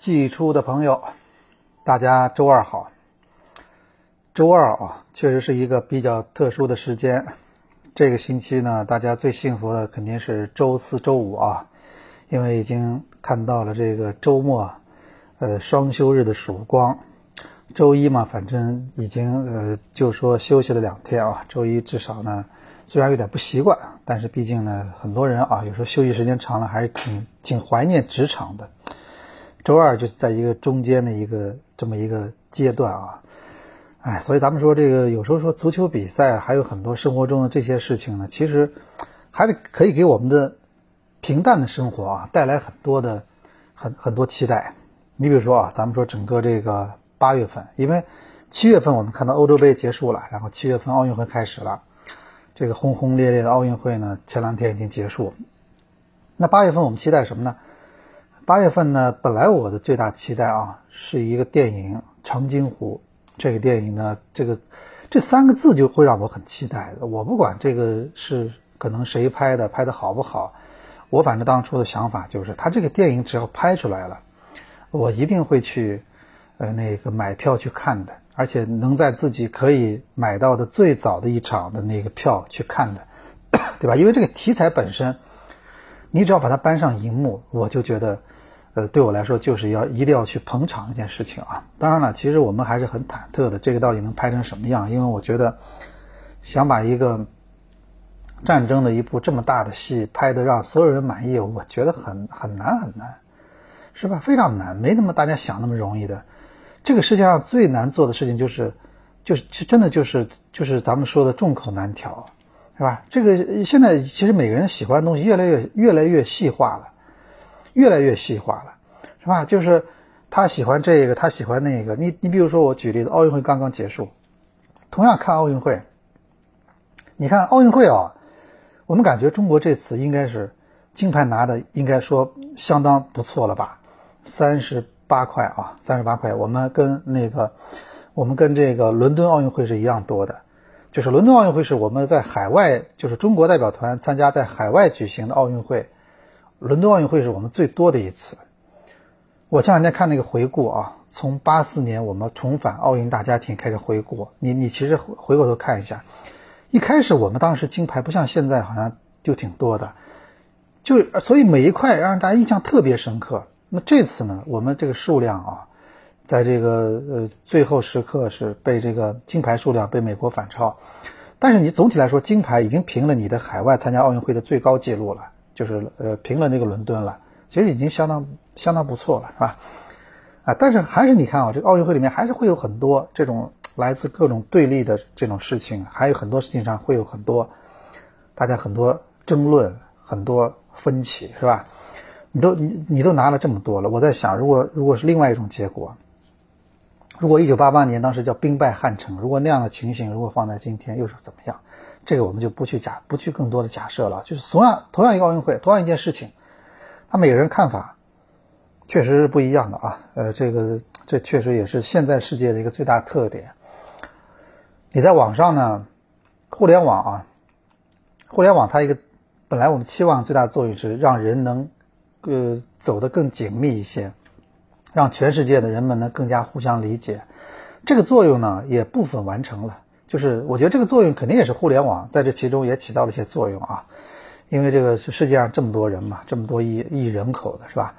寄出的朋友，大家周二好。周二啊，确实是一个比较特殊的时间。这个星期呢，大家最幸福的肯定是周四周五啊，因为已经看到了这个周末，呃，双休日的曙光。周一嘛，反正已经呃，就说休息了两天啊。周一至少呢，虽然有点不习惯，但是毕竟呢，很多人啊，有时候休息时间长了，还是挺挺怀念职场的。周二就是在一个中间的一个这么一个阶段啊，哎，所以咱们说这个有时候说足球比赛，还有很多生活中的这些事情呢，其实还是可以给我们的平淡的生活啊带来很多的很很多期待。你比如说啊，咱们说整个这个。八月份，因为七月份我们看到欧洲杯结束了，然后七月份奥运会开始了，这个轰轰烈烈的奥运会呢，前两天已经结束。那八月份我们期待什么呢？八月份呢，本来我的最大期待啊，是一个电影《长津湖》。这个电影呢，这个这三个字就会让我很期待的。我不管这个是可能谁拍的，拍的好不好，我反正当初的想法就是，他这个电影只要拍出来了，我一定会去。呃，那个买票去看的，而且能在自己可以买到的最早的一场的那个票去看的，对吧？因为这个题材本身，你只要把它搬上荧幕，我就觉得，呃，对我来说就是要一定要去捧场一件事情啊。当然了，其实我们还是很忐忑的，这个到底能拍成什么样？因为我觉得，想把一个战争的一部这么大的戏拍得让所有人满意，我觉得很很难很难，是吧？非常难，没那么大家想那么容易的。这个世界上最难做的事情就是，就是真的就是就是咱们说的众口难调，是吧？这个现在其实每个人喜欢的东西越来越越来越细化了，越来越细化了，是吧？就是他喜欢这个，他喜欢那个。你你比如说我举例子，奥运会刚刚结束，同样看奥运会，你看奥运会啊，我们感觉中国这次应该是金牌拿的，应该说相当不错了吧？三十。八块啊，三十八块。我们跟那个，我们跟这个伦敦奥运会是一样多的，就是伦敦奥运会是我们在海外，就是中国代表团参加在海外举行的奥运会，伦敦奥运会是我们最多的一次。我前两天看那个回顾啊，从八四年我们重返奥运大家庭开始回顾，你你其实回过头看一下，一开始我们当时金牌不像现在好像就挺多的，就所以每一块让大家印象特别深刻。那这次呢，我们这个数量啊，在这个呃最后时刻是被这个金牌数量被美国反超，但是你总体来说，金牌已经平了你的海外参加奥运会的最高纪录了，就是呃平了那个伦敦了，其实已经相当相当不错了，是吧？啊，但是还是你看啊，这个奥运会里面还是会有很多这种来自各种对立的这种事情，还有很多事情上会有很多大家很多争论，很多分歧，是吧？你都你你都拿了这么多了，我在想，如果如果是另外一种结果，如果一九八八年当时叫兵败汉城，如果那样的情形如果放在今天又是怎么样？这个我们就不去假不去更多的假设了。就是同样同样一个奥运会，同样一件事情，他每个人看法确实是不一样的啊。呃，这个这确实也是现在世界的一个最大特点。你在网上呢，互联网啊，互联网它一个本来我们期望最大的作用是让人能。呃，走得更紧密一些，让全世界的人们呢更加互相理解，这个作用呢也部分完成了。就是我觉得这个作用肯定也是互联网在这其中也起到了一些作用啊，因为这个世界上这么多人嘛，这么多亿亿人口的是吧？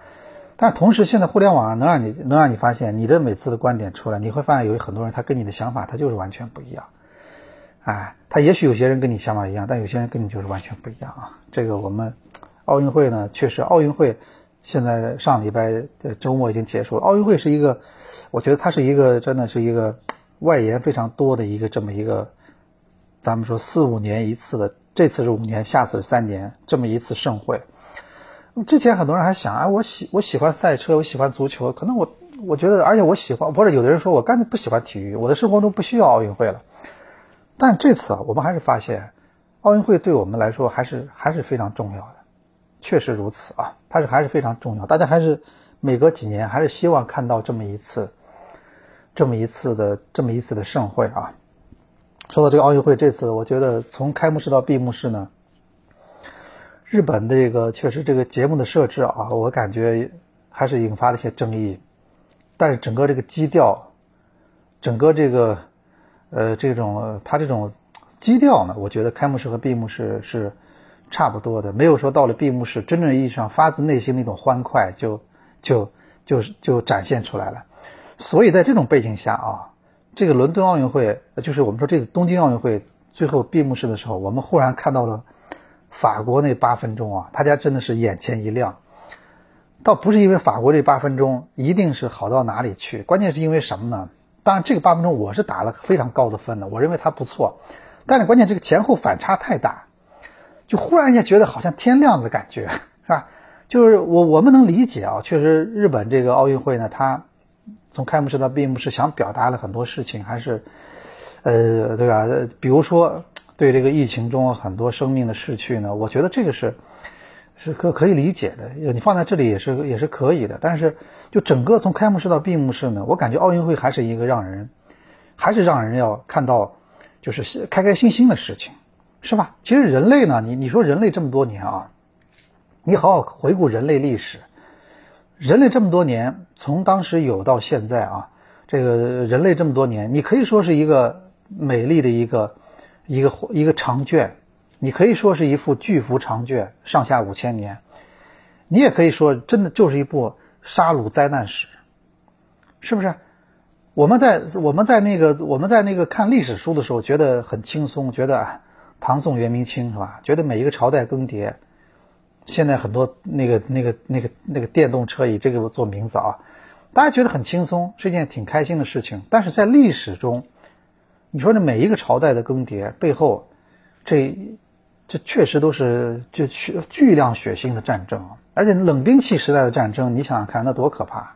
但是同时，现在互联网能让你能让你发现你的每次的观点出来，你会发现有很多人他跟你的想法他就是完全不一样。哎，他也许有些人跟你想法一样，但有些人跟你就是完全不一样啊。这个我们。奥运会呢，确实，奥运会现在上礼拜的周末已经结束了。奥运会是一个，我觉得它是一个，真的是一个外延非常多的一个这么一个，咱们说四五年一次的，这次是五年，下次是三年，这么一次盛会。之前很多人还想啊，我喜我喜欢赛车，我喜欢足球，可能我我觉得，而且我喜欢，或者有的人说我干脆不喜欢体育，我的生活中不需要奥运会了。但这次啊，我们还是发现，奥运会对我们来说还是还是非常重要的。确实如此啊，它是还是非常重要。大家还是每隔几年还是希望看到这么一次，这么一次的这么一次的盛会啊。说到这个奥运会，这次我觉得从开幕式到闭幕式呢，日本这个确实这个节目的设置啊，我感觉还是引发了一些争议，但是整个这个基调，整个这个呃这种它这种基调呢，我觉得开幕式和闭幕式是差不多的，没有说到了闭幕式真正意义上发自内心那种欢快就就就就展现出来了。所以在这种背景下啊，这个伦敦奥运会就是我们说这次东京奥运会最后闭幕式的时候，我们忽然看到了。法国那八分钟啊，大家真的是眼前一亮。倒不是因为法国这八分钟一定是好到哪里去，关键是因为什么呢？当然，这个八分钟我是打了非常高的分的，我认为它不错。但是关键这个前后反差太大，就忽然间觉得好像天亮的感觉，是吧？就是我我们能理解啊，确实日本这个奥运会呢，它从开幕式到闭幕式想表达了很多事情，还是呃，对吧？比如说。对这个疫情中很多生命的逝去呢，我觉得这个是是可可以理解的。你放在这里也是也是可以的。但是就整个从开幕式到闭幕式呢，我感觉奥运会还是一个让人还是让人要看到就是开开心心的事情，是吧？其实人类呢，你你说人类这么多年啊，你好好回顾人类历史，人类这么多年从当时有到现在啊，这个人类这么多年，你可以说是一个美丽的一个。一个一个长卷，你可以说是一幅巨幅长卷，上下五千年。你也可以说，真的就是一部杀戮灾难史，是不是？我们在我们在那个我们在那个看历史书的时候，觉得很轻松，觉得唐宋元明清是吧？觉得每一个朝代更迭。现在很多那个那个那个那个电动车以这个做名字啊，大家觉得很轻松，是一件挺开心的事情。但是在历史中，你说这每一个朝代的更迭背后，这这确实都是就巨巨量血腥的战争，而且冷兵器时代的战争，你想想看那多可怕，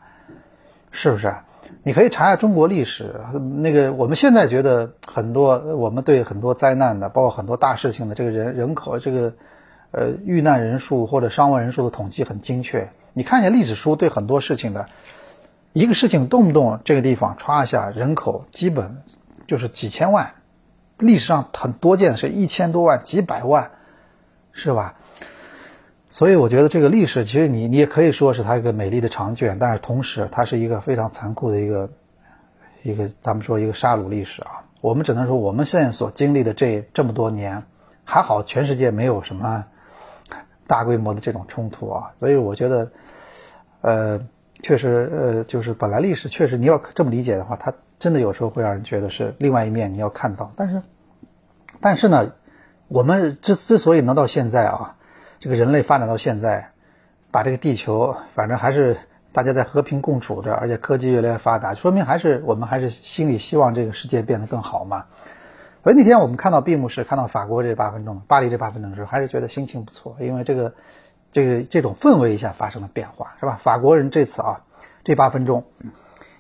是不是？你可以查下中国历史，那个我们现在觉得很多，我们对很多灾难的，包括很多大事情的这个人人口这个呃遇难人数或者伤亡人数的统计很精确。你看一下历史书对很多事情的一个事情，动不动这个地方歘一下人口基本。就是几千万，历史上很多见的是一千多万、几百万，是吧？所以我觉得这个历史其实你你也可以说是它一个美丽的长卷，但是同时它是一个非常残酷的一个一个咱们说一个杀戮历史啊。我们只能说我们现在所经历的这这么多年，还好全世界没有什么大规模的这种冲突啊。所以我觉得，呃，确实呃，就是本来历史确实你要这么理解的话，它。真的有时候会让人觉得是另外一面，你要看到。但是，但是呢，我们之之所以能到现在啊，这个人类发展到现在，把这个地球反正还是大家在和平共处着，而且科技越来越发达，说明还是我们还是心里希望这个世界变得更好嘛。所以那天我们看到闭幕式，看到法国这八分钟，巴黎这八分钟的时候，还是觉得心情不错，因为这个这个这种氛围一下发生了变化，是吧？法国人这次啊，这八分钟。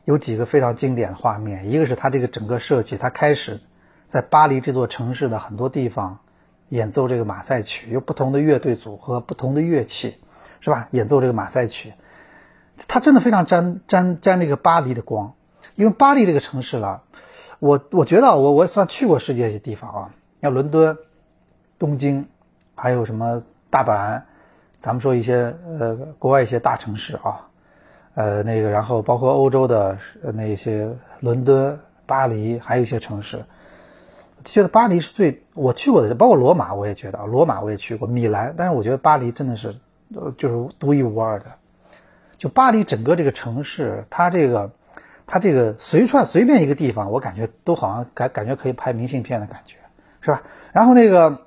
有几个非常经典的画面，一个是他这个整个设计，他开始在巴黎这座城市的很多地方演奏这个马赛曲，有不同的乐队组合、不同的乐器，是吧？演奏这个马赛曲，他真的非常沾沾沾这个巴黎的光，因为巴黎这个城市了，我我觉得我我也算去过世界一些地方啊，像伦敦、东京，还有什么大阪，咱们说一些呃国外一些大城市啊。呃，那个，然后包括欧洲的那些伦敦、巴黎，还有一些城市，觉得巴黎是最我去过的，包括罗马，我也觉得啊，罗马我也去过，米兰，但是我觉得巴黎真的是，呃，就是独一无二的。就巴黎整个这个城市，它这个，它这个随串随便一个地方，我感觉都好像感感觉可以拍明信片的感觉，是吧？然后那个。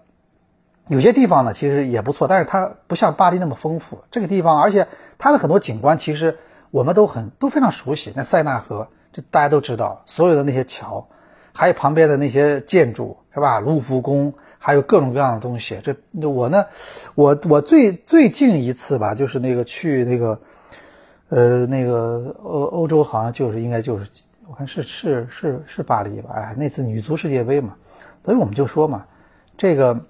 有些地方呢，其实也不错，但是它不像巴黎那么丰富。这个地方，而且它的很多景观，其实。我们都很都非常熟悉，那塞纳河，这大家都知道，所有的那些桥，还有旁边的那些建筑，是吧？卢浮宫，还有各种各样的东西。这我呢，我我最最近一次吧，就是那个去那个，呃，那个欧欧洲，好像就是应该就是，我看是是是是巴黎吧？哎，那次女足世界杯嘛，所以我们就说嘛，这个。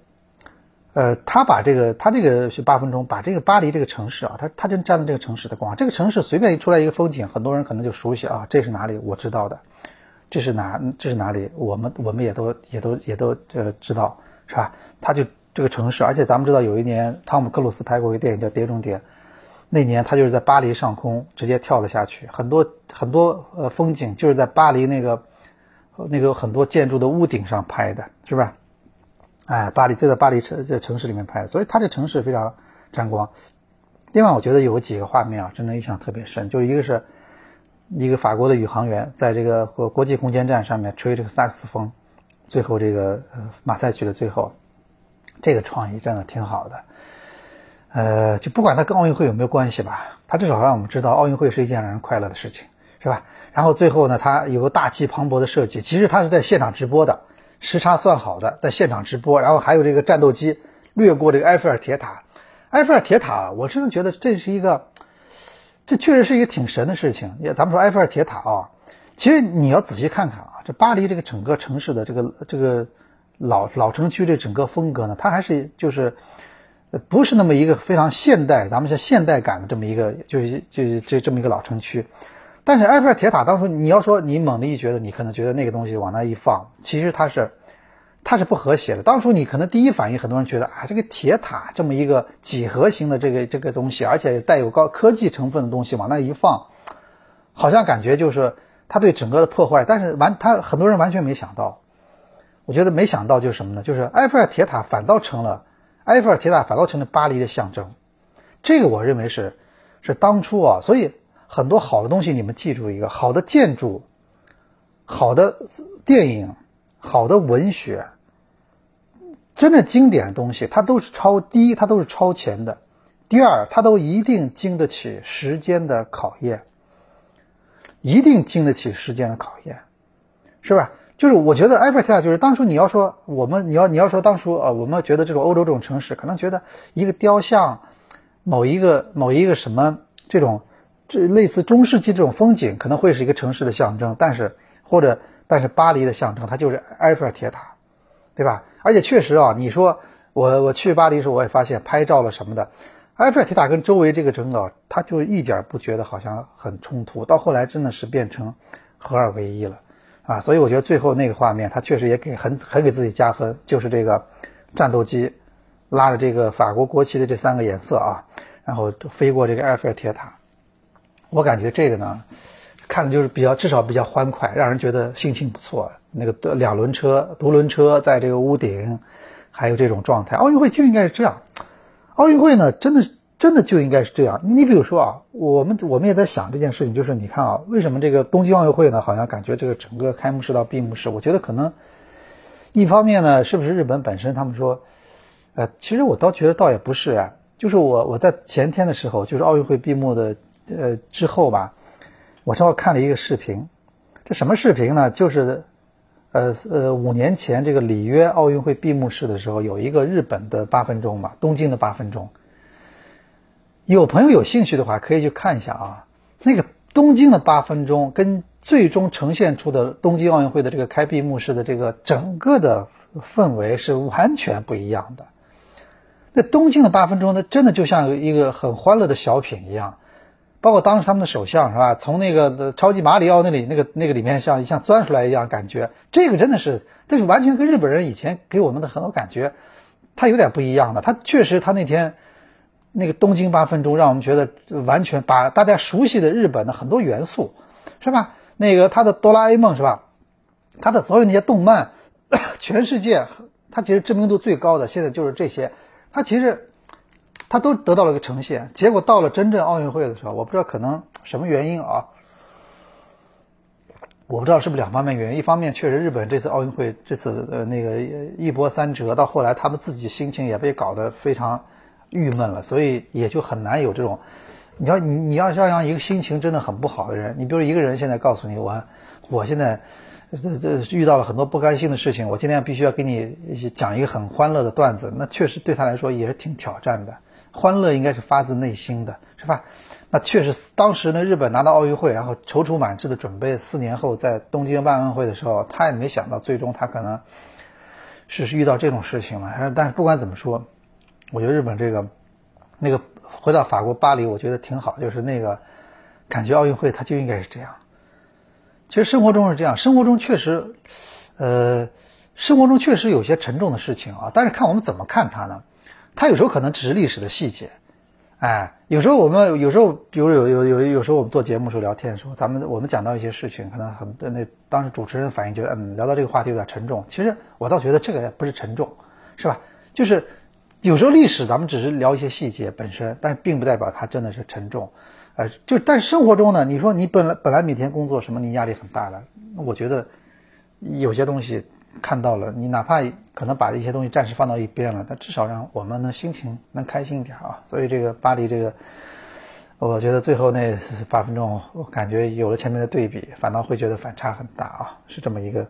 呃，他把这个，他这个是八分钟，把这个巴黎这个城市啊，他他就占了这个城市的光。这个城市随便一出来一个风景，很多人可能就熟悉啊，这是哪里？我知道的，这是哪？这是哪里？我们我们也都也都也都呃知道，是吧？他就这个城市，而且咱们知道有一年汤姆克鲁斯拍过一个电影叫《碟中谍》，那年他就是在巴黎上空直接跳了下去，很多很多呃风景就是在巴黎那个那个很多建筑的屋顶上拍的，是吧？哎，巴黎就在巴黎城这城市里面拍的，所以他这城市非常沾光。另外，我觉得有几个画面啊，真的印象特别深，就是一个是一个法国的宇航员在这个国际空间站上面吹这个萨克斯风，最后这个马赛曲的最后，这个创意真的挺好的。呃，就不管它跟奥运会有没有关系吧，它至少让我们知道奥运会是一件让人快乐的事情，是吧？然后最后呢，它有个大气磅礴的设计，其实它是在现场直播的，时差算好的，在现场直播，然后还有这个战斗机掠过这个埃菲尔铁塔，埃菲尔铁塔，我真的觉得这是一个，这确实是一个挺神的事情。也咱们说埃菲尔铁塔啊，其实你要仔细看看啊，这巴黎这个整个城市的这个这个老老城区这整个风格呢，它还是就是。不是那么一个非常现代，咱们是现代感的这么一个，就是就这这么一个老城区。但是埃菲尔铁塔当初你要说你猛的一觉得，你可能觉得那个东西往那一放，其实它是它是不和谐的。当初你可能第一反应，很多人觉得啊，这个铁塔这么一个几何形的这个这个东西，而且带有高科技成分的东西往那一放，好像感觉就是它对整个的破坏。但是完，他很多人完全没想到，我觉得没想到就是什么呢？就是埃菲尔铁塔反倒成了。埃菲尔铁塔反倒成了巴黎的象征，这个我认为是是当初啊，所以很多好的东西，你们记住一个好的建筑、好的电影、好的文学，真的经典的东西，它都是超第一，它都是超前的；第二，它都一定经得起时间的考验，一定经得起时间的考验，是吧？就是我觉得埃菲尔铁塔就是当初你要说我们你要你要说当初啊，我们觉得这种欧洲这种城市可能觉得一个雕像，某一个某一个什么这种这类似中世纪这种风景可能会是一个城市的象征，但是或者但是巴黎的象征它就是埃菲尔铁塔，对吧？而且确实啊，你说我我去巴黎时候我也发现拍照了什么的，埃菲尔铁塔跟周围这个整个它就一点不觉得好像很冲突，到后来真的是变成合二为一了。啊，所以我觉得最后那个画面，他确实也给很很给自己加分，就是这个战斗机拉着这个法国国旗的这三个颜色啊，然后飞过这个埃菲尔铁塔。我感觉这个呢，看的就是比较至少比较欢快，让人觉得心情不错。那个两轮车、独轮车在这个屋顶，还有这种状态，奥运会就应该是这样。奥运会呢，真的是。真的就应该是这样。你你比如说啊，我们我们也在想这件事情，就是你看啊，为什么这个东京奥运会呢，好像感觉这个整个开幕式到闭幕式，我觉得可能一方面呢，是不是日本本身他们说，呃，其实我倒觉得倒也不是啊，就是我我在前天的时候，就是奥运会闭幕的呃之后吧，我正好看了一个视频，这什么视频呢？就是呃呃五年前这个里约奥运会闭幕式的时候，有一个日本的八分钟嘛，东京的八分钟。有朋友有兴趣的话，可以去看一下啊。那个东京的八分钟跟最终呈现出的东京奥运会的这个开闭幕式的这个整个的氛围是完全不一样的。那东京的八分钟呢，真的就像一个很欢乐的小品一样。包括当时他们的首相是吧，从那个超级马里奥那里那个那个里面像像钻出来一样，感觉这个真的是，这是完全跟日本人以前给我们的很多感觉，他有点不一样的。他确实他那天。那个东京八分钟，让我们觉得完全把大家熟悉的日本的很多元素，是吧？那个他的哆啦 A 梦是吧？他的所有那些动漫，全世界他其实知名度最高的现在就是这些，他其实他都得到了一个呈现。结果到了真正奥运会的时候，我不知道可能什么原因啊，我不知道是不是两方面原因。一方面确实日本这次奥运会这次呃那个一波三折，到后来他们自己心情也被搞得非常。郁闷了，所以也就很难有这种，你要你你要要让一个心情真的很不好的人，你比如一个人现在告诉你我我现在这这遇到了很多不甘心的事情，我今天必须要给你讲一个很欢乐的段子，那确实对他来说也是挺挑战的。欢乐应该是发自内心的，是吧？那确实当时呢，日本拿到奥运会，然后踌躇满志的准备，四年后在东京办奥运会的时候，他也没想到最终他可能是遇到这种事情了。但是不管怎么说。我觉得日本这个，那个回到法国巴黎，我觉得挺好。就是那个感觉奥运会它就应该是这样。其实生活中是这样，生活中确实，呃，生活中确实有些沉重的事情啊。但是看我们怎么看它呢？它有时候可能只是历史的细节，哎，有时候我们有时候，比如有有有有时候我们做节目时候聊天的时候，咱们我们讲到一些事情，可能很那当时主持人反应觉得，嗯，聊到这个话题有点沉重。其实我倒觉得这个不是沉重，是吧？就是有时候历史咱们只是聊一些细节本身，但并不代表它真的是沉重。呃，就但生活中呢，你说你本来本来每天工作什么，你压力很大的，我觉得有些东西。看到了，你哪怕可能把一些东西暂时放到一边了，但至少让我们能心情能开心一点啊。所以这个巴黎这个，我觉得最后那八分钟，我感觉有了前面的对比，反倒会觉得反差很大啊，是这么一个，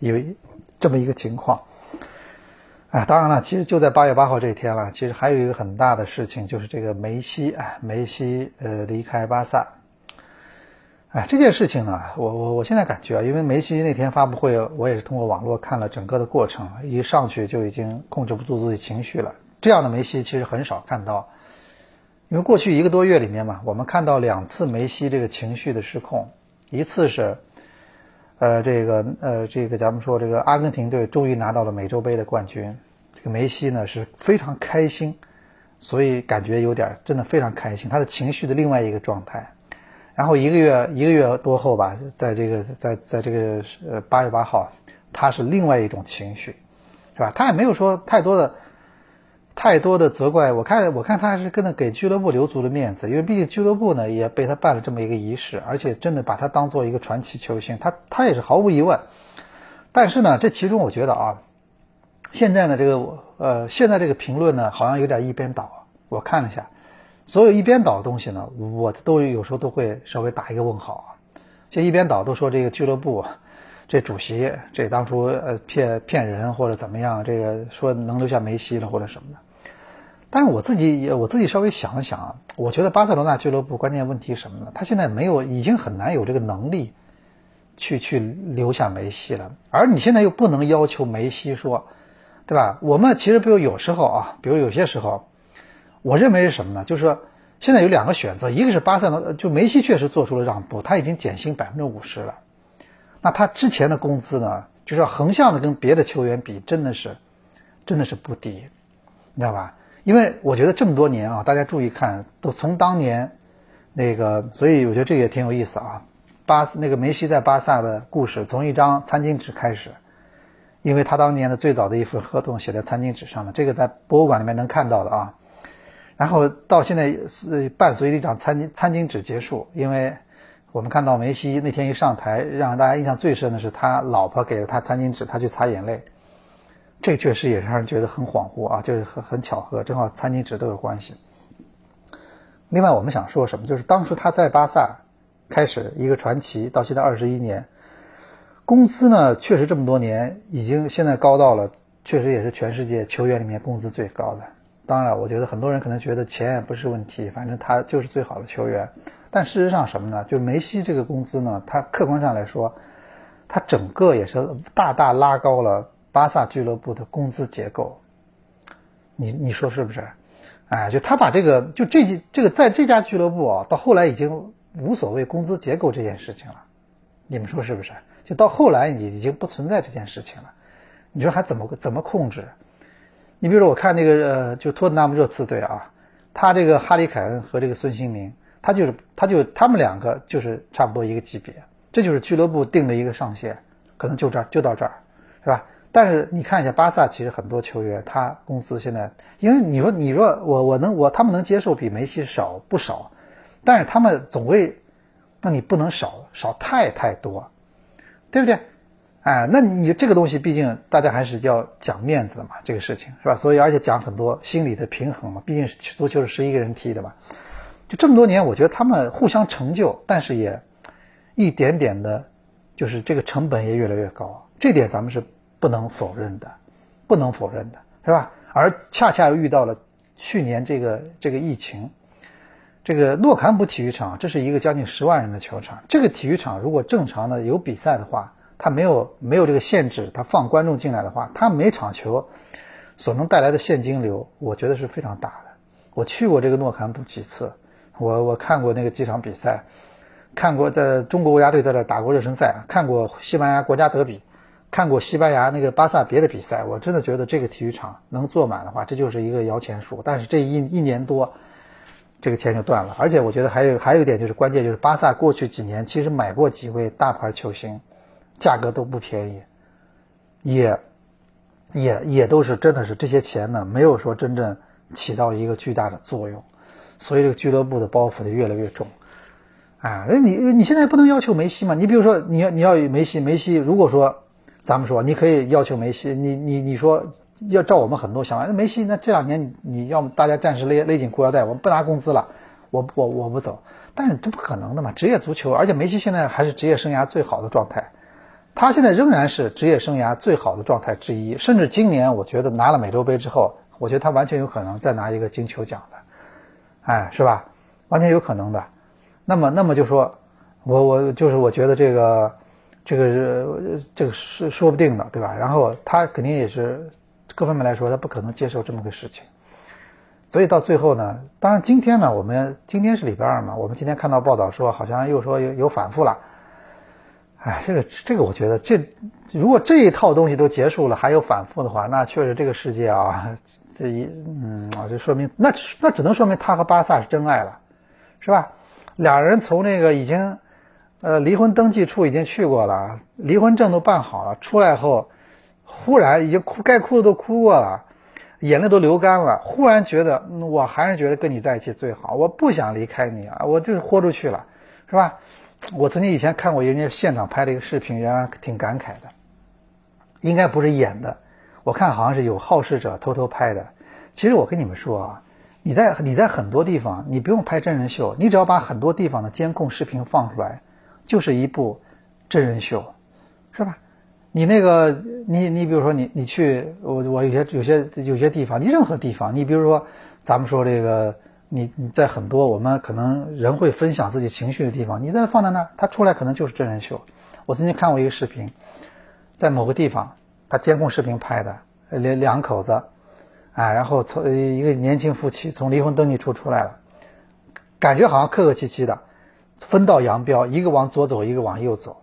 因为这么一个情况。哎，当然了，其实就在八月八号这一天了，其实还有一个很大的事情，就是这个梅西啊，梅西呃离开巴萨。哎，这件事情呢，我我我现在感觉啊，因为梅西那天发布会，我也是通过网络看了整个的过程，一上去就已经控制不住自己情绪了。这样的梅西其实很少看到，因为过去一个多月里面嘛，我们看到两次梅西这个情绪的失控，一次是，呃，这个呃，这个咱们说这个阿根廷队终于拿到了美洲杯的冠军，这个梅西呢是非常开心，所以感觉有点真的非常开心，他的情绪的另外一个状态。然后一个月一个月多后吧，在这个在在这个呃八月八号，他是另外一种情绪，是吧？他也没有说太多的太多的责怪。我看我看他还是跟着给俱乐部留足了面子，因为毕竟俱乐部呢也被他办了这么一个仪式，而且真的把他当做一个传奇球星，他他也是毫无疑问。但是呢，这其中我觉得啊，现在呢这个呃现在这个评论呢好像有点一边倒，我看了一下。所有一边倒的东西呢，我都有时候都会稍微打一个问号啊。这一边倒都说这个俱乐部，这主席这当初呃骗骗人或者怎么样，这个说能留下梅西了或者什么的。但是我自己也我自己稍微想了想啊，我觉得巴塞罗那俱乐部关键问题什么呢？他现在没有，已经很难有这个能力去去留下梅西了。而你现在又不能要求梅西说，对吧？我们其实比如有时候啊，比如有些时候。我认为是什么呢？就是说，现在有两个选择，一个是巴塞罗，就梅西确实做出了让步，他已经减薪百分之五十了。那他之前的工资呢，就是要横向的跟别的球员比，真的是，真的是不低，你知道吧？因为我觉得这么多年啊，大家注意看，都从当年那个，所以我觉得这个也挺有意思啊。巴那个梅西在巴萨的故事，从一张餐巾纸开始，因为他当年的最早的一份合同写在餐巾纸上的，这个在博物馆里面能看到的啊。然后到现在是伴随着一张餐巾餐巾纸结束，因为我们看到梅西那天一上台，让大家印象最深的是他老婆给了他餐巾纸，他去擦眼泪，这个确实也让人觉得很恍惚啊，就是很很巧合，正好餐巾纸都有关系。另外我们想说什么，就是当时他在巴萨开始一个传奇，到现在二十一年，工资呢确实这么多年已经现在高到了，确实也是全世界球员里面工资最高的。当然，我觉得很多人可能觉得钱也不是问题，反正他就是最好的球员。但事实上什么呢？就梅西这个工资呢，他客观上来说，他整个也是大大拉高了巴萨俱乐部的工资结构。你你说是不是？哎，就他把这个就这这个在这家俱乐部啊，到后来已经无所谓工资结构这件事情了。你们说是不是？就到后来已已经不存在这件事情了。你说还怎么怎么控制？你比如说，我看那个呃，就托特纳姆热刺队啊，他这个哈里凯恩和这个孙兴民，他就是他就他们两个就是差不多一个级别，这就是俱乐部定的一个上限，可能就这儿就到这儿，是吧？但是你看一下巴萨，其实很多球员他工资现在，因为你说你说我我能我他们能接受比梅西少不少，但是他们总会，那你不能少少太太多，对不对？哎，那你这个东西，毕竟大家还是要讲面子的嘛，这个事情是吧？所以而且讲很多心理的平衡嘛，毕竟是足球是十一个人踢的嘛。就这么多年，我觉得他们互相成就，但是也一点点的，就是这个成本也越来越高，这点咱们是不能否认的，不能否认的是吧？而恰恰又遇到了去年这个这个疫情，这个诺坎普体育场，这是一个将近十万人的球场，这个体育场如果正常的有比赛的话。他没有没有这个限制，他放观众进来的话，他每场球所能带来的现金流，我觉得是非常大的。我去过这个诺坎普几次，我我看过那个几场比赛，看过在中国国家队在这打过热身赛，看过西班牙国家德比，看过西班牙那个巴萨别的比赛，我真的觉得这个体育场能坐满的话，这就是一个摇钱树。但是这一一年多，这个钱就断了。而且我觉得还有还有一点就是关键就是巴萨过去几年其实买过几位大牌球星，价格都不便宜，也也也都是真的是这些钱呢没有说真正起到一个巨大的作用，所以这个俱乐部的包袱就越来越重。啊，那你你现在不能要求梅西嘛？你比如说你要你要梅西，梅西如果说咱们说你可以要求梅西，你你你说要照我们很多想法，那梅西那这两年你要么大家暂时勒勒紧裤腰带，我不拿工资了，我我我不走，但是这不可能的嘛！职业足球，而且梅西现在还是职业生涯最好的状态，他现在仍然是职业生涯最好的状态之一，甚至今年我觉得拿了美洲杯之后，我觉得他完全有可能再拿一个金球奖的，哎，是吧？完全有可能的。那么，那么就说，我我就是我觉得这个，这个这个是说不定的，对吧？然后他肯定也是各方面来说，他不可能接受这么个事情。所以到最后呢，当然今天呢，我们今天是礼拜二嘛，我们今天看到报道说，好像又说有有反复了。哎，这个这个，我觉得这如果这一套东西都结束了，还有反复的话，那确实这个世界啊，这一嗯啊，这说明那那只能说明他和巴萨是真爱了，是吧？俩人从那个已经，呃，离婚登记处已经去过了，离婚证都办好了，出来后，忽然已经哭，该哭的都哭过了，眼泪都流干了，忽然觉得，我还是觉得跟你在一起最好，我不想离开你啊，我就豁出去了，是吧？我曾经以前看过人家现场拍的一个视频，人家挺感慨的，应该不是演的，我看好像是有好事者偷偷拍的。其实我跟你们说啊。你在你在很多地方，你不用拍真人秀，你只要把很多地方的监控视频放出来，就是一部真人秀，是吧？你那个，你你比如说你你去我我有些有些有些地方，你任何地方，你比如说咱们说这个，你你在很多我们可能人会分享自己情绪的地方，你在放在那儿，它出来可能就是真人秀。我曾经看过一个视频，在某个地方，他监控视频拍的，两两口子。啊，然后从一个年轻夫妻从离婚登记处出来了，感觉好像客客气气的，分道扬镳，一个往左走，一个往右走。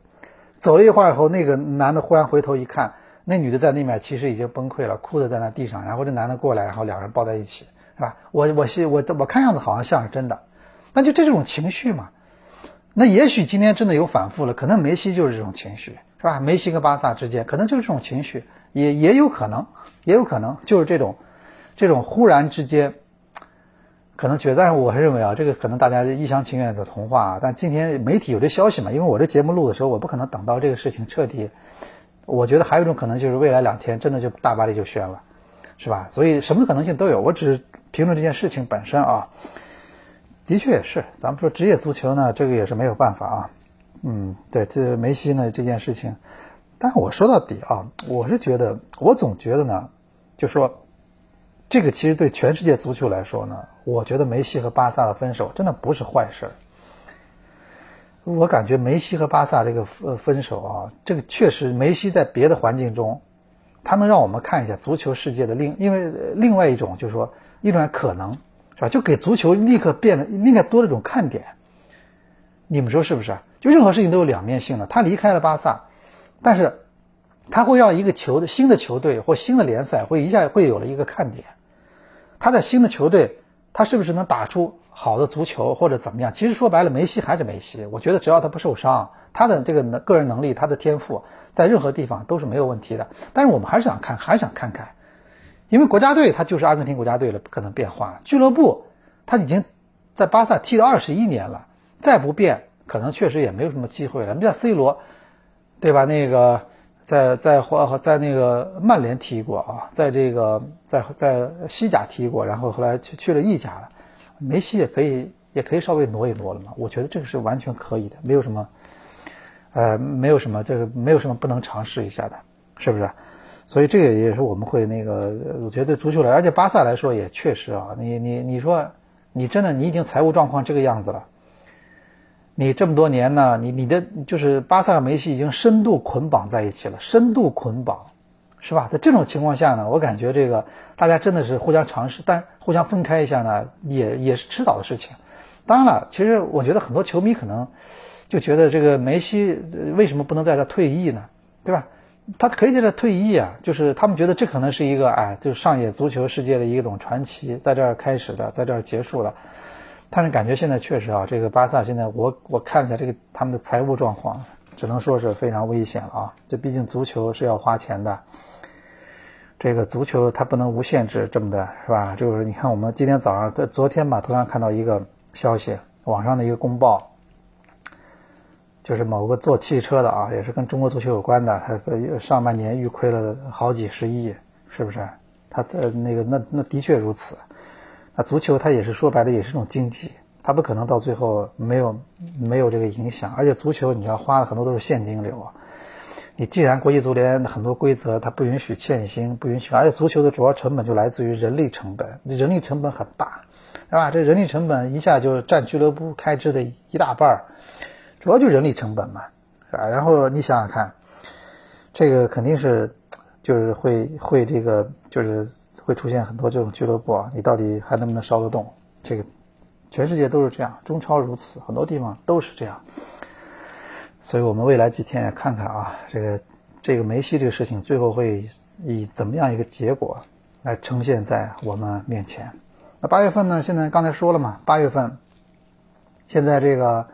走了一会儿以后，那个男的忽然回头一看，那女的在那面其实已经崩溃了，哭的在那地上。然后这男的过来，然后两人抱在一起，是吧？我我是我我看样子好像像是真的，那就这种情绪嘛。那也许今天真的有反复了，可能梅西就是这种情绪，是吧？梅西跟巴萨之间可能就是这种情绪，也也有可能，也有可能就是这种。这种忽然之间，可能觉得，但是我认为啊，这个可能大家一厢情愿的童话。但今天媒体有这消息嘛？因为我这节目录的时候，我不可能等到这个事情彻底。我觉得还有一种可能，就是未来两天真的就大巴黎就宣了，是吧？所以什么可能性都有。我只是评论这件事情本身啊，的确也是。咱们说职业足球呢，这个也是没有办法啊。嗯，对，这梅西呢这件事情，但是我说到底啊，我是觉得，我总觉得呢，就说。这个其实对全世界足球来说呢，我觉得梅西和巴萨的分手真的不是坏事儿。我感觉梅西和巴萨这个呃分手啊，这个确实梅西在别的环境中，他能让我们看一下足球世界的另，因为另外一种就是说一种可能，是吧？就给足球立刻变了，应该多了一种看点。你们说是不是？就任何事情都有两面性的。他离开了巴萨，但是他会让一个球的新的球队或新的联赛会一下会有了一个看点。他在新的球队，他是不是能打出好的足球或者怎么样？其实说白了，梅西还是梅西。我觉得只要他不受伤，他的这个能个人能力，他的天赋，在任何地方都是没有问题的。但是我们还是想看，还是想看看，因为国家队他就是阿根廷国家队了，不可能变化。俱乐部他已经在巴萨踢了二十一年了，再不变，可能确实也没有什么机会了。你像 C 罗，对吧？那个。在在在那个曼联踢过啊，在这个在在西甲踢过，然后后来去去了意甲了。梅西也可以也可以稍微挪一挪了嘛，我觉得这个是完全可以的，没有什么，呃，没有什么这个没有什么不能尝试一下的，是不是？所以这个也是我们会那个，我觉得足球来，而且巴萨来说也确实啊，你你你说你真的你已经财务状况这个样子了。你这么多年呢，你你的就是巴萨和梅西已经深度捆绑在一起了，深度捆绑，是吧？在这种情况下呢，我感觉这个大家真的是互相尝试，但互相分开一下呢，也也是迟早的事情。当然了，其实我觉得很多球迷可能就觉得这个梅西为什么不能在这退役呢？对吧？他可以在这退役啊，就是他们觉得这可能是一个哎，就是上演足球世界的一种传奇，在这儿开始的，在这儿结束了。但是感觉现在确实啊，这个巴萨现在我我看了一下这个他们的财务状况，只能说是非常危险了啊。这毕竟足球是要花钱的，这个足球它不能无限制这么的，是吧？就是你看我们今天早上在、昨天吧，突然看到一个消息，网上的一个公报，就是某个做汽车的啊，也是跟中国足球有关的，他上半年预亏了好几十亿，是不是？他的那个那那的确如此。那足球它也是说白了也是种经济，它不可能到最后没有没有这个影响。而且足球你知道花的很多都是现金流啊，你既然国际足联很多规则它不允许欠薪，不允许，而且足球的主要成本就来自于人力成本，人力成本很大，是吧？这人力成本一下就占俱乐部开支的一大半儿，主要就人力成本嘛，是吧？然后你想想看，这个肯定是就是会会这个就是。会出现很多这种俱乐部啊，你到底还能不能烧得动？这个全世界都是这样，中超如此，很多地方都是这样。所以我们未来几天也看看啊，这个这个梅西这个事情最后会以怎么样一个结果来呈现在我们面前？那八月份呢？现在刚才说了嘛，八月份现在这个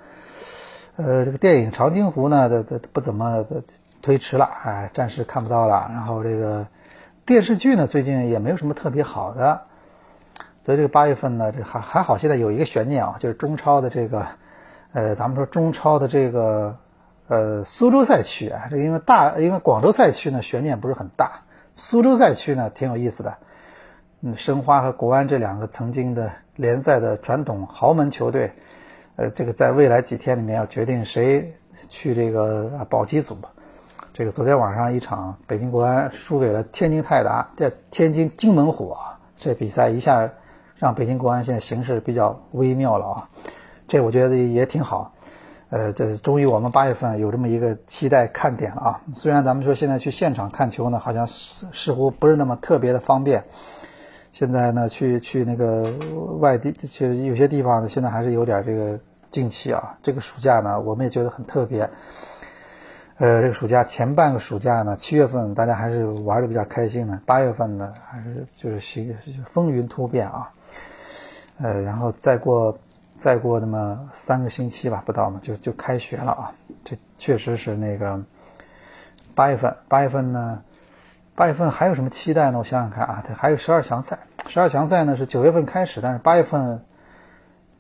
呃这个电影《长津湖》呢的的不怎么推迟了，哎，暂时看不到了。然后这个。电视剧呢，最近也没有什么特别好的，所以这个八月份呢，这还还好，现在有一个悬念啊，就是中超的这个，呃，咱们说中超的这个，呃，苏州赛区啊，这因为大，因为广州赛区呢悬念不是很大，苏州赛区呢挺有意思的，嗯，申花和国安这两个曾经的联赛的传统豪门球队，呃，这个在未来几天里面要决定谁去这个保级组吧。这个昨天晚上一场北京国安输给了天津泰达，在天津津门虎啊，这比赛一下让北京国安现在形势比较微妙了啊，这我觉得也挺好，呃，这终于我们八月份有这么一个期待看点了啊。虽然咱们说现在去现场看球呢，好像似乎不是那么特别的方便，现在呢去去那个外地，其实有些地方呢现在还是有点这个静气啊。这个暑假呢，我们也觉得很特别。呃，这个暑假前半个暑假呢，七月份大家还是玩的比较开心的，八月份呢还是就是是风云突变啊。呃，然后再过再过那么三个星期吧，不到嘛，就就开学了啊。这确实是那个八月份，八月份呢，八月份还有什么期待呢？我想想看啊，对还有十二强赛，十二强赛呢是九月份开始，但是八月份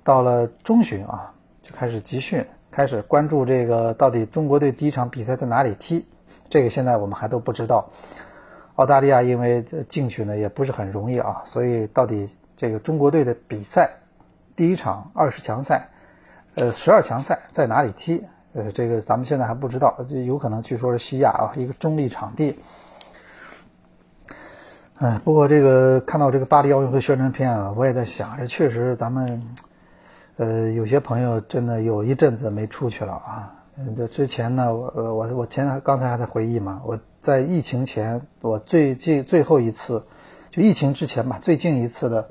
到了中旬啊，就开始集训。开始关注这个，到底中国队第一场比赛在哪里踢？这个现在我们还都不知道。澳大利亚因为进去呢也不是很容易啊，所以到底这个中国队的比赛第一场二十强赛，呃，十二强赛在哪里踢？呃，这个咱们现在还不知道，就有可能据说是西亚啊，一个中立场地。哎，不过这个看到这个巴黎奥运会宣传片啊，我也在想，这确实咱们。呃，有些朋友真的有一阵子没出去了啊。这之前呢，我我我前刚才还在回忆嘛，我在疫情前，我最近最后一次，就疫情之前吧，最近一次的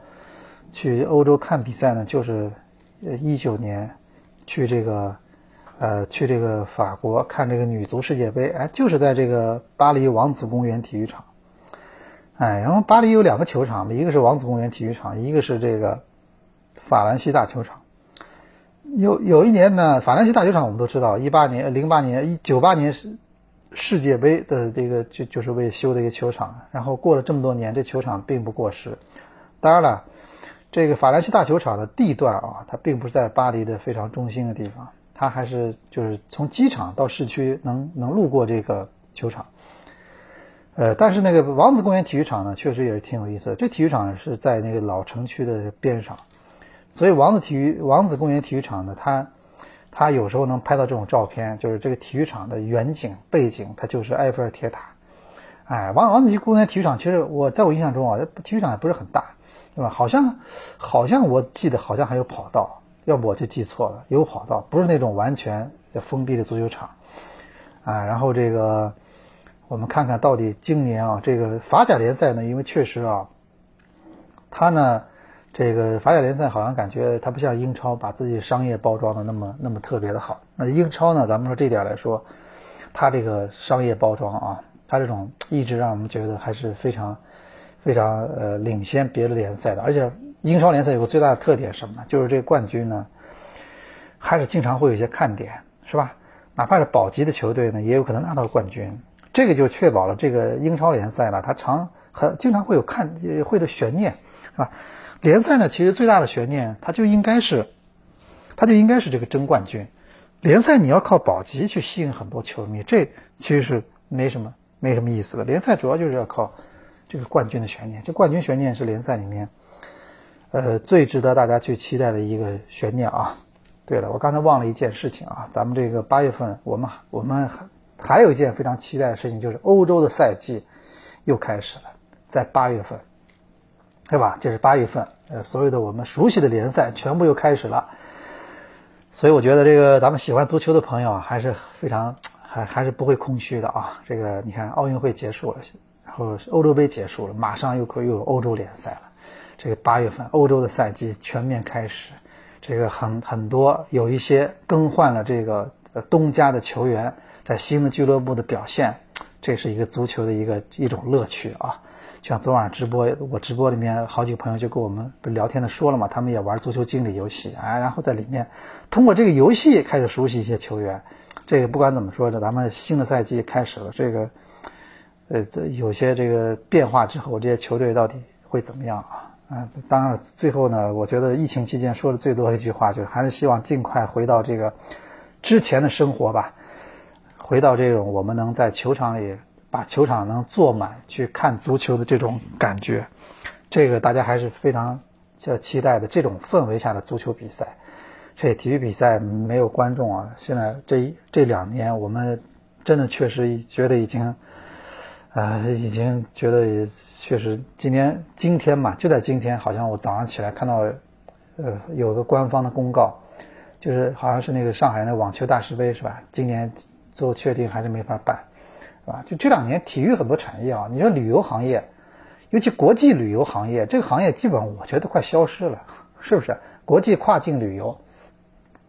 去欧洲看比赛呢，就是一九年去这个呃去这个法国看这个女足世界杯，哎，就是在这个巴黎王子公园体育场。哎，然后巴黎有两个球场，一个是王子公园体育场，一个是这个法兰西大球场。有有一年呢，法兰西大球场我们都知道，一八年、零八年、一九八年世世界杯的这个就就是为修的一个球场。然后过了这么多年，这球场并不过时。当然了，这个法兰西大球场的地段啊，它并不是在巴黎的非常中心的地方，它还是就是从机场到市区能能路过这个球场。呃，但是那个王子公园体育场呢，确实也是挺有意思的。这体育场是在那个老城区的边上。所以王子体育王子公园体育场呢，它它有时候能拍到这种照片，就是这个体育场的远景背景，它就是埃菲尔铁塔。哎，王王子公园体育场其实我在我印象中啊，体育场也不是很大，对吧？好像好像我记得好像还有跑道，要不我就记错了，有跑道，不是那种完全封闭的足球场。啊，然后这个我们看看到底今年啊，这个法甲联赛呢，因为确实啊，它呢。这个法甲联赛好像感觉它不像英超把自己商业包装的那么那么特别的好。那英超呢，咱们说这点来说，它这个商业包装啊，它这种一直让我们觉得还是非常非常呃领先别的联赛的。而且英超联赛有个最大的特点是什么呢？就是这个冠军呢，还是经常会有一些看点，是吧？哪怕是保级的球队呢，也有可能拿到冠军。这个就确保了这个英超联赛呢，它常很经常会有看会的悬念，是吧？联赛呢，其实最大的悬念，它就应该是，它就应该是这个争冠军。联赛你要靠保级去吸引很多球迷，这其实是没什么没什么意思的。联赛主要就是要靠这个冠军的悬念，这冠军悬念是联赛里面，呃，最值得大家去期待的一个悬念啊。对了，我刚才忘了一件事情啊，咱们这个八月份，我们我们还还有一件非常期待的事情，就是欧洲的赛季又开始了，在八月份，对吧？这是八月份，呃，所有的我们熟悉的联赛全部又开始了。所以我觉得这个咱们喜欢足球的朋友啊，还是非常还还是不会空虚的啊。这个你看奥运会结束了，然后欧洲杯结束了，马上又可又有欧洲联赛了。这个八月份欧洲的赛季全面开始，这个很很多有一些更换了这个东家的球员在新的俱乐部的表现，这是一个足球的一个一种乐趣啊。像昨晚直播，我直播里面好几个朋友就跟我们聊天的说了嘛，他们也玩足球经理游戏啊，然后在里面通过这个游戏开始熟悉一些球员。这个不管怎么说，这咱们新的赛季开始了，这个呃，这有些这个变化之后，这些球队到底会怎么样啊？啊，当然最后呢，我觉得疫情期间说的最多的一句话就是，还是希望尽快回到这个之前的生活吧，回到这种我们能在球场里。把球场能坐满去看足球的这种感觉，这个大家还是非常叫期待的。这种氛围下的足球比赛，这体育比赛没有观众啊！现在这这两年，我们真的确实觉得已经，呃，已经觉得也确实今天今天嘛，就在今天，好像我早上起来看到，呃，有个官方的公告，就是好像是那个上海那网球大师杯是吧？今年最后确定还是没法办。是吧？就这两年，体育很多产业啊，你说旅游行业，尤其国际旅游行业，这个行业基本上我觉得快消失了，是不是？国际跨境旅游，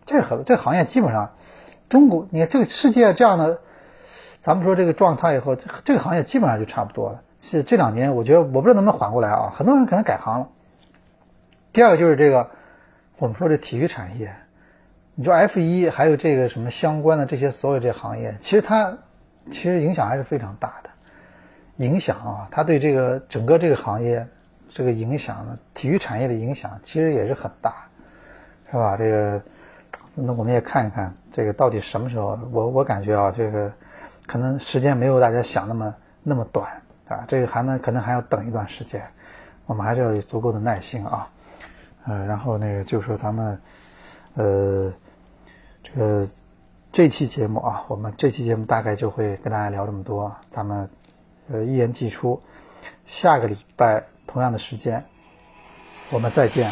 这很这行业基本上，中国你看这个世界这样的，咱们说这个状态以后，这这个行业基本上就差不多了。是这两年，我觉得我不知道能不能缓过来啊，很多人可能改行了。第二个就是这个，我们说这体育产业，你说 F 一还有这个什么相关的这些所有这行业，其实它。其实影响还是非常大的，影响啊，它对这个整个这个行业这个影响呢，体育产业的影响其实也是很大，是吧？这个，那我们也看一看这个到底什么时候？我我感觉啊，这个可能时间没有大家想那么那么短啊，这个还能可能还要等一段时间，我们还是要有足够的耐心啊，呃，然后那个就是说咱们，呃，这个。这期节目啊，我们这期节目大概就会跟大家聊这么多。咱们呃一言既出，下个礼拜同样的时间，我们再见。